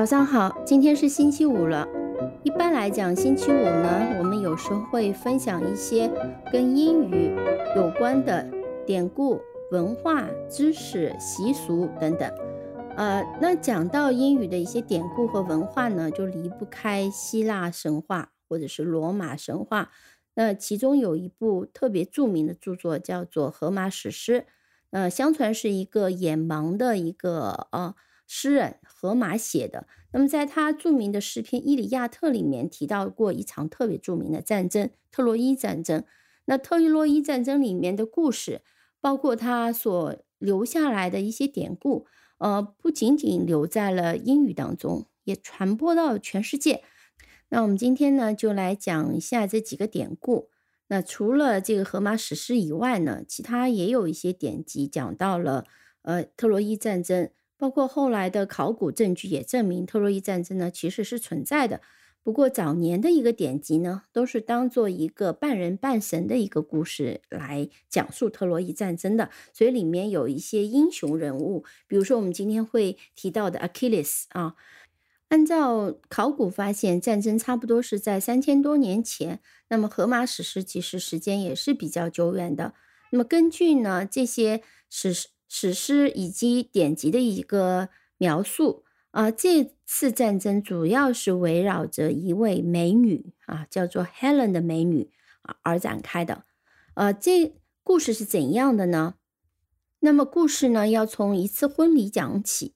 早上好，今天是星期五了。一般来讲，星期五呢，我们有时候会分享一些跟英语有关的典故、文化、知识、习俗等等。呃，那讲到英语的一些典故和文化呢，就离不开希腊神话或者是罗马神话。那其中有一部特别著名的著作叫做《荷马史诗》，呃，相传是一个眼盲的一个呃诗人荷马写的。那么在他著名的诗篇《伊里亚特》里面提到过一场特别著名的战争——特洛伊战争。那特洛伊战争里面的故事，包括他所留下来的一些典故，呃，不仅仅留在了英语当中，也传播到全世界。那我们今天呢，就来讲一下这几个典故。那除了这个荷马史诗以外呢，其他也有一些典籍讲到了，呃，特洛伊战争，包括后来的考古证据也证明特洛伊战争呢其实是存在的。不过早年的一个典籍呢，都是当做一个半人半神的一个故事来讲述特洛伊战争的，所以里面有一些英雄人物，比如说我们今天会提到的 Achilles 啊。按照考古发现，战争差不多是在三千多年前。那么荷马史诗其实时间也是比较久远的。那么根据呢这些史史诗以及典籍的一个描述啊，这次战争主要是围绕着一位美女啊，叫做 Helen 的美女啊而展开的。呃，这故事是怎样的呢？那么故事呢要从一次婚礼讲起。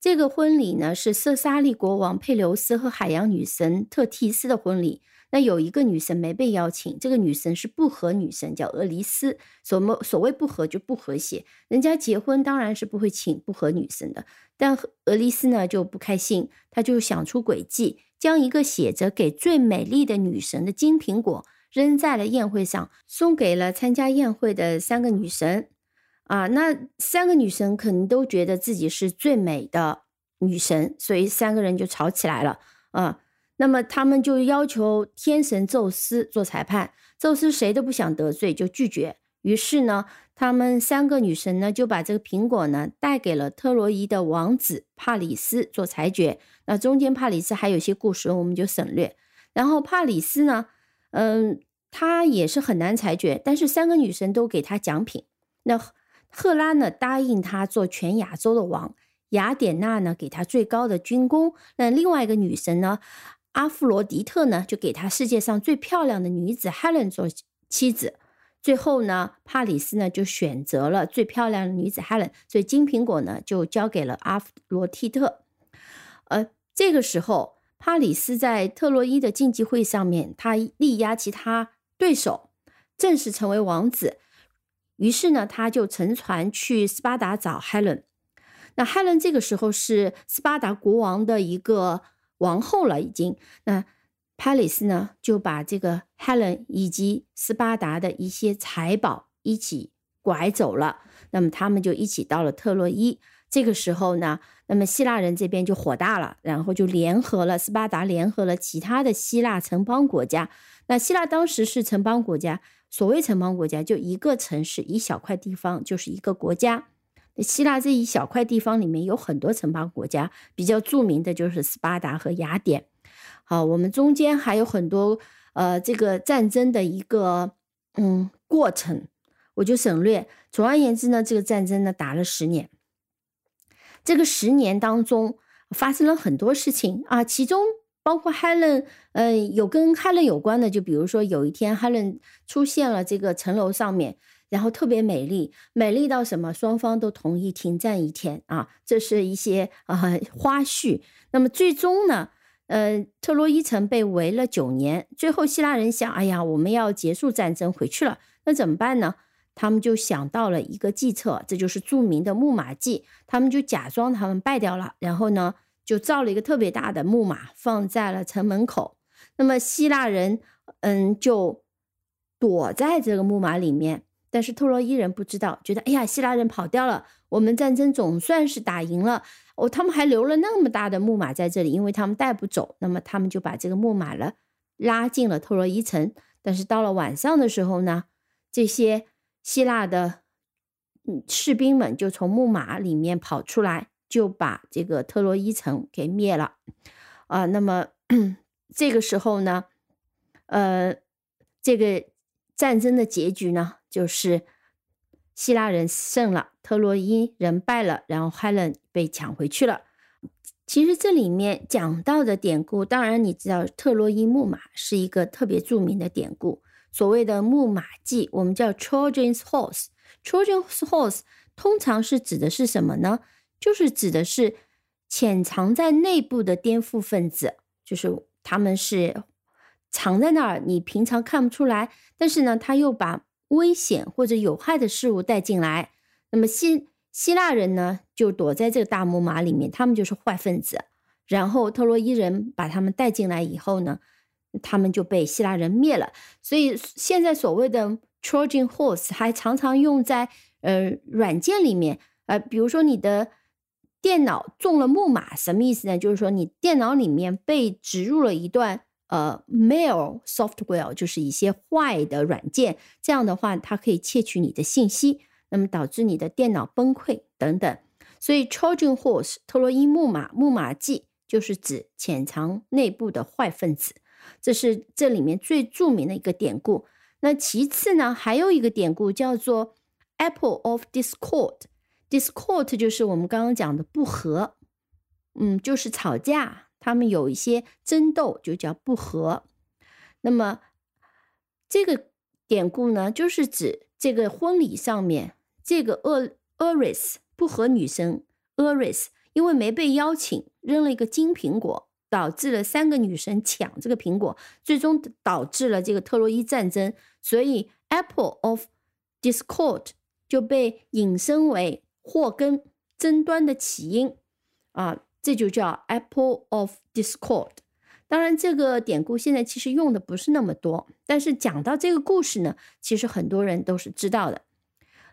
这个婚礼呢是色萨利国王佩留斯和海洋女神特提斯的婚礼。那有一个女神没被邀请，这个女神是不和女神，叫俄黎斯。所么所谓不和就不和谐，人家结婚当然是不会请不和女神的。但俄黎斯呢就不开心，他就想出诡计，将一个写着给最美丽的女神的金苹果扔在了宴会上，送给了参加宴会的三个女神。啊，那三个女神肯定都觉得自己是最美的女神，所以三个人就吵起来了。啊，那么他们就要求天神宙斯做裁判，宙斯谁都不想得罪，就拒绝。于是呢，他们三个女神呢就把这个苹果呢带给了特洛伊的王子帕里斯做裁决。那中间帕里斯还有些故事，我们就省略。然后帕里斯呢，嗯，他也是很难裁决，但是三个女神都给他奖品。那赫拉呢答应他做全亚洲的王，雅典娜呢给他最高的军功，那另外一个女神呢，阿弗罗狄特呢就给他世界上最漂亮的女子 Helen 做妻子。最后呢，帕里斯呢就选择了最漂亮的女子 Helen，所以金苹果呢就交给了阿弗罗狄特。呃，这个时候，帕里斯在特洛伊的竞技会上面，他力压其他对手，正式成为王子。于是呢，他就乘船去斯巴达找 Helen。那 Helen 这个时候是斯巴达国王的一个王后了，已经。那 Palace 呢，就把这个 Helen 以及斯巴达的一些财宝一起拐走了。那么他们就一起到了特洛伊。这个时候呢，那么希腊人这边就火大了，然后就联合了斯巴达，联合了其他的希腊城邦国家。那希腊当时是城邦国家。所谓城邦国家，就一个城市一小块地方就是一个国家。希腊这一小块地方里面有很多城邦国家，比较著名的就是斯巴达和雅典。好，我们中间还有很多呃这个战争的一个嗯过程，我就省略。总而言之呢，这个战争呢打了十年。这个十年当中发生了很多事情啊，其中。包括 Helen，嗯，有跟 Helen 有关的，就比如说有一天 Helen 出现了这个城楼上面，然后特别美丽，美丽到什么，双方都同意停战一天啊，这是一些啊花絮。那么最终呢，呃，特洛伊城被围了九年，最后希腊人想，哎呀，我们要结束战争回去了，那怎么办呢？他们就想到了一个计策，这就是著名的木马计，他们就假装他们败掉了，然后呢？就造了一个特别大的木马，放在了城门口。那么希腊人，嗯，就躲在这个木马里面。但是特洛伊人不知道，觉得哎呀，希腊人跑掉了，我们战争总算是打赢了。哦，他们还留了那么大的木马在这里，因为他们带不走。那么他们就把这个木马了拉进了特洛伊城。但是到了晚上的时候呢，这些希腊的嗯士兵们就从木马里面跑出来。就把这个特洛伊城给灭了啊。那么 这个时候呢，呃，这个战争的结局呢，就是希腊人胜了，特洛伊人败了，然后 Helen 被抢回去了。其实这里面讲到的典故，当然你知道特洛伊木马是一个特别著名的典故。所谓的木马计，我们叫 Trojan's horse。Trojan's horse 通常是指的是什么呢？就是指的是潜藏在内部的颠覆分子，就是他们是藏在那儿，你平常看不出来，但是呢，他又把危险或者有害的事物带进来。那么希希腊人呢，就躲在这个大木马里面，他们就是坏分子。然后特洛伊人把他们带进来以后呢，他们就被希腊人灭了。所以现在所谓的 Trojan horse 还常常用在呃软件里面，呃，比如说你的电脑中了木马，什么意思呢？就是说你电脑里面被植入了一段呃 mail software，就是一些坏的软件，这样的话它可以窃取你的信息。那么导致你的电脑崩溃等等，所以 Trojan horse 特洛伊木马木马计就是指潜藏内部的坏分子，这是这里面最著名的一个典故。那其次呢，还有一个典故叫做 Apple of Discord discord 就是我们刚刚讲的不和，嗯，就是吵架，他们有一些争斗就叫不和。那么这个典故呢，就是指这个婚礼上面。这个 Eris 不和女神 Eris，因为没被邀请，扔了一个金苹果，导致了三个女神抢这个苹果，最终导致了这个特洛伊战争。所以 Apple of Discord 就被引申为祸根、争端的起因啊，这就叫 Apple of Discord。当然，这个典故现在其实用的不是那么多，但是讲到这个故事呢，其实很多人都是知道的。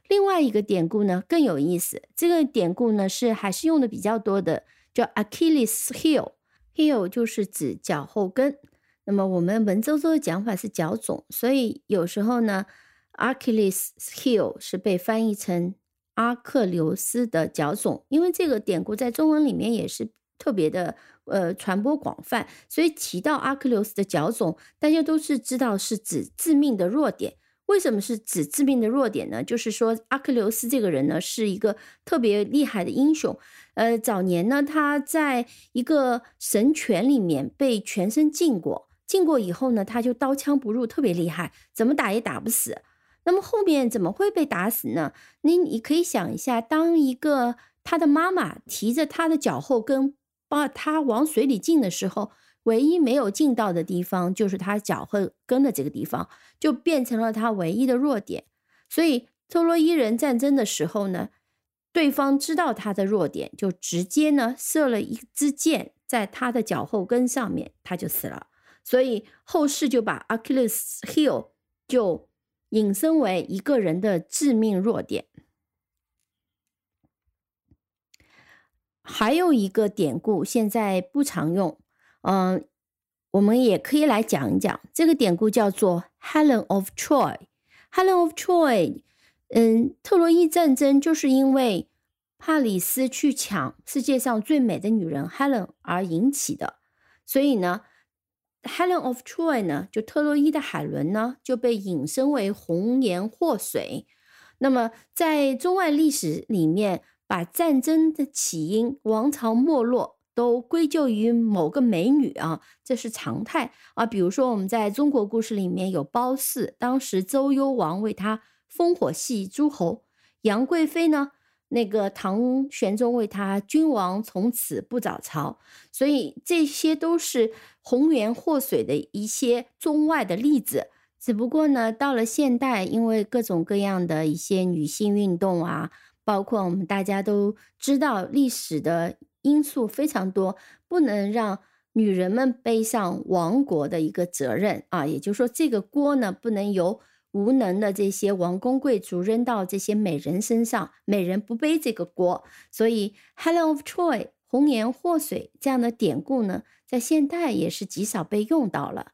另外一个典故呢更有意思，这个典故呢是还是用的比较多的，叫 Achilles heel，heel 就是指脚后跟。那么我们文绉绉的讲法是脚肿，所以有时候呢，Achilles heel 是被翻译成阿克琉斯的脚肿，因为这个典故在中文里面也是特别的呃传播广泛，所以提到阿克琉斯的脚肿，大家都是知道是指致命的弱点。为什么是指致命的弱点呢？就是说，阿克琉斯这个人呢，是一个特别厉害的英雄。呃，早年呢，他在一个神泉里面被全身浸过，浸过以后呢，他就刀枪不入，特别厉害，怎么打也打不死。那么后面怎么会被打死呢？你你可以想一下，当一个他的妈妈提着他的脚后跟把他往水里浸的时候。唯一没有浸到的地方，就是他脚后跟的这个地方，就变成了他唯一的弱点。所以特洛伊人战争的时候呢，对方知道他的弱点，就直接呢射了一支箭在他的脚后跟上面，他就死了。所以后世就把 Achilles heel 就引申为一个人的致命弱点。还有一个典故，现在不常用。嗯，我们也可以来讲一讲这个典故，叫做 Helen of Troy。Helen of Troy，嗯，特洛伊战争就是因为帕里斯去抢世界上最美的女人 Helen 而引起的。所以呢，Helen of Troy 呢，就特洛伊的海伦呢，就被引申为红颜祸水。那么在中外历史里面，把战争的起因、王朝没落。都归咎于某个美女啊，这是常态啊。比如说，我们在中国故事里面有褒姒，当时周幽王为她烽火戏诸侯；杨贵妃呢，那个唐玄宗为他君王从此不早朝。所以这些都是红颜祸水的一些中外的例子。只不过呢，到了现代，因为各种各样的一些女性运动啊，包括我们大家都知道历史的。因素非常多，不能让女人们背上亡国的一个责任啊！也就是说，这个锅呢，不能由无能的这些王公贵族扔到这些美人身上，美人不背这个锅。所以，Helen of Troy（ 红颜祸水）这样的典故呢，在现代也是极少被用到了。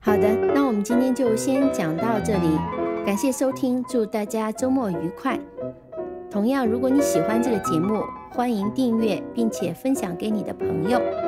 好的，那我们今天就先讲到这里，感谢收听，祝大家周末愉快。同样，如果你喜欢这个节目，欢迎订阅并且分享给你的朋友。